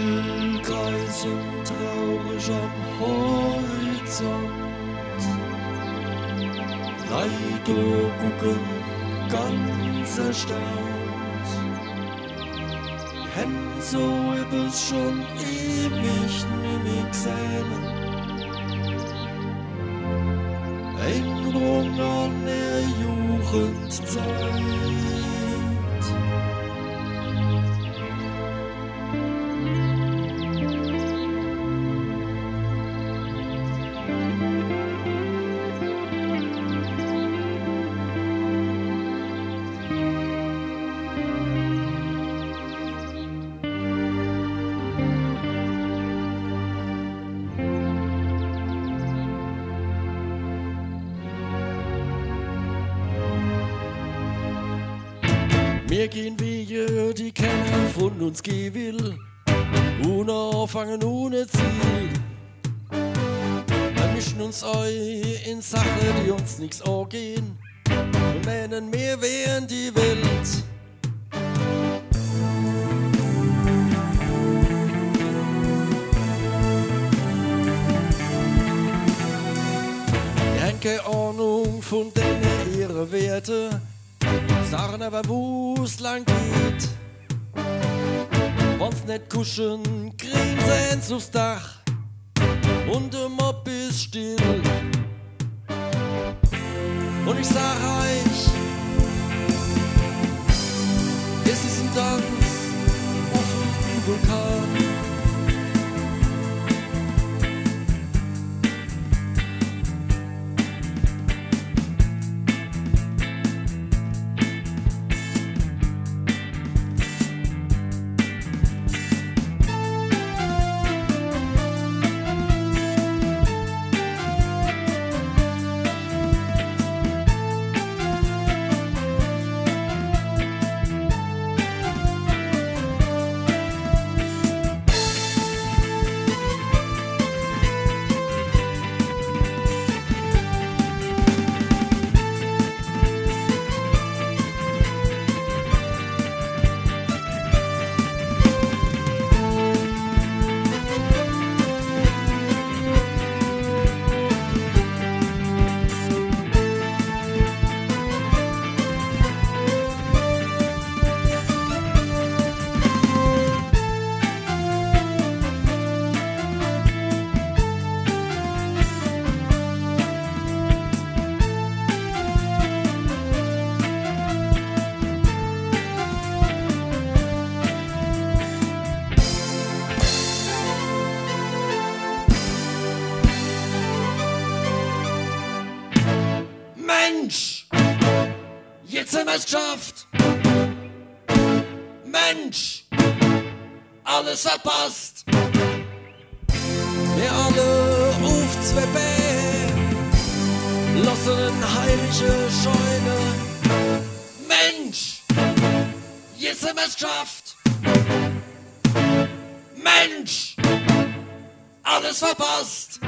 Fickelkreisen traurig am Horizont. Leute gucken ganz erstaunt. Hän so etwas schon ewig nimmer gesehen. Erinnerung an der Jugendzeit. Wir gehen Wege, die keiner von uns gehen will. Ohne Anfangen, ohne Ziel. Wir mischen uns in Sachen, die uns nichts angehen. Und meinen, wir wären die Welt. Wir haben keine Ahnung von denen ihre Werte sagen aber, wo's lang geht. Wann's nicht kuschen, kriegen sie aufs Dach und der Mob ist still. Und ich sag euch, Alles verpasst! Wir alle auf zwei lassen eine heilige Scheune. Mensch! Jetzt haben wir es geschafft! Mensch! Alles verpasst!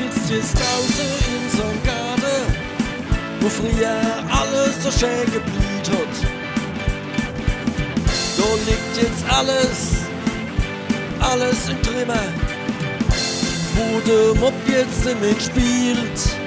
Sitzt jetzt draußen in seinem Garten, wo früher alles so schön geblüht hat. Da liegt jetzt alles, alles im Trümmer, wo der Mob jetzt mitspielt.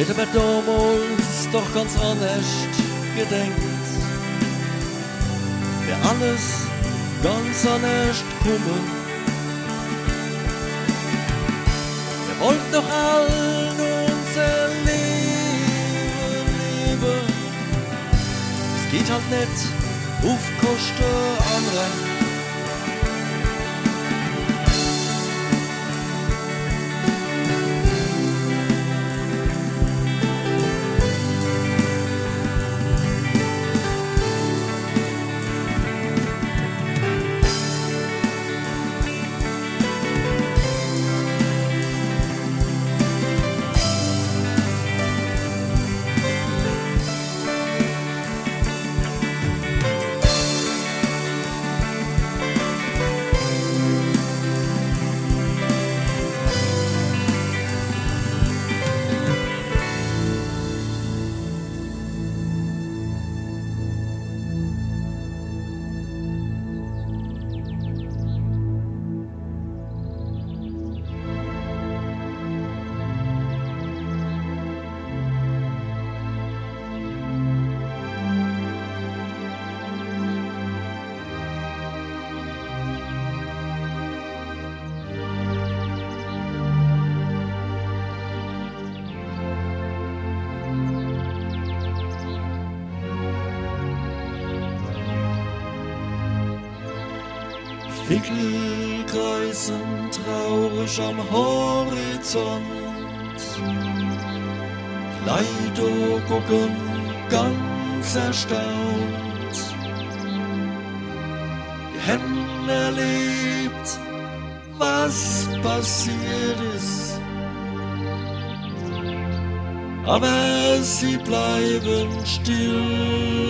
Hätte man damals doch ganz anders gedenkt. Wär alles ganz anders kommen. Wir wollten doch all unser Leben leben. Es geht halt nicht auf Kosten anderer. Winkel kreisen traurig am Horizont. Leider gucken ganz erstaunt. Wir hätten erlebt, was passiert ist. Aber sie bleiben still.